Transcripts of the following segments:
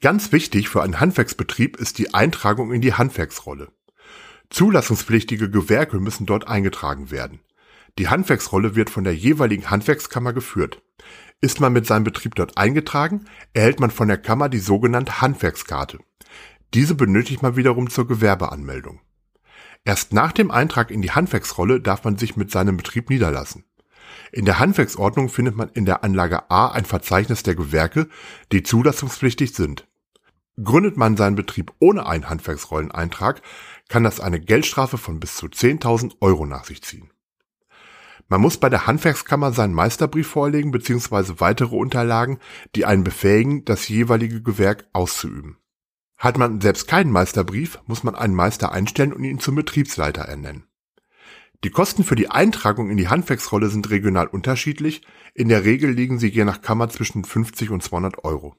Ganz wichtig für einen Handwerksbetrieb ist die Eintragung in die Handwerksrolle. Zulassungspflichtige Gewerke müssen dort eingetragen werden. Die Handwerksrolle wird von der jeweiligen Handwerkskammer geführt. Ist man mit seinem Betrieb dort eingetragen, erhält man von der Kammer die sogenannte Handwerkskarte. Diese benötigt man wiederum zur Gewerbeanmeldung. Erst nach dem Eintrag in die Handwerksrolle darf man sich mit seinem Betrieb niederlassen. In der Handwerksordnung findet man in der Anlage A ein Verzeichnis der Gewerke, die zulassungspflichtig sind. Gründet man seinen Betrieb ohne einen Handwerksrolleneintrag, kann das eine Geldstrafe von bis zu 10.000 Euro nach sich ziehen. Man muss bei der Handwerkskammer seinen Meisterbrief vorlegen bzw. weitere Unterlagen, die einen befähigen, das jeweilige Gewerk auszuüben. Hat man selbst keinen Meisterbrief, muss man einen Meister einstellen und ihn zum Betriebsleiter ernennen. Die Kosten für die Eintragung in die Handwerksrolle sind regional unterschiedlich, in der Regel liegen sie je nach Kammer zwischen 50 und 200 Euro.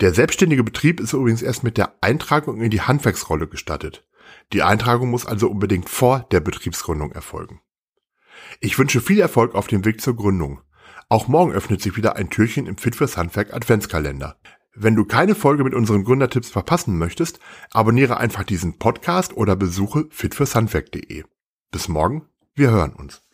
Der selbstständige Betrieb ist übrigens erst mit der Eintragung in die Handwerksrolle gestattet. Die Eintragung muss also unbedingt vor der Betriebsgründung erfolgen. Ich wünsche viel Erfolg auf dem Weg zur Gründung. Auch morgen öffnet sich wieder ein Türchen im Fit fürs Handwerk Adventskalender. Wenn du keine Folge mit unseren Gründertipps verpassen möchtest, abonniere einfach diesen Podcast oder besuche fitfürshandwerk.de. Bis morgen, wir hören uns.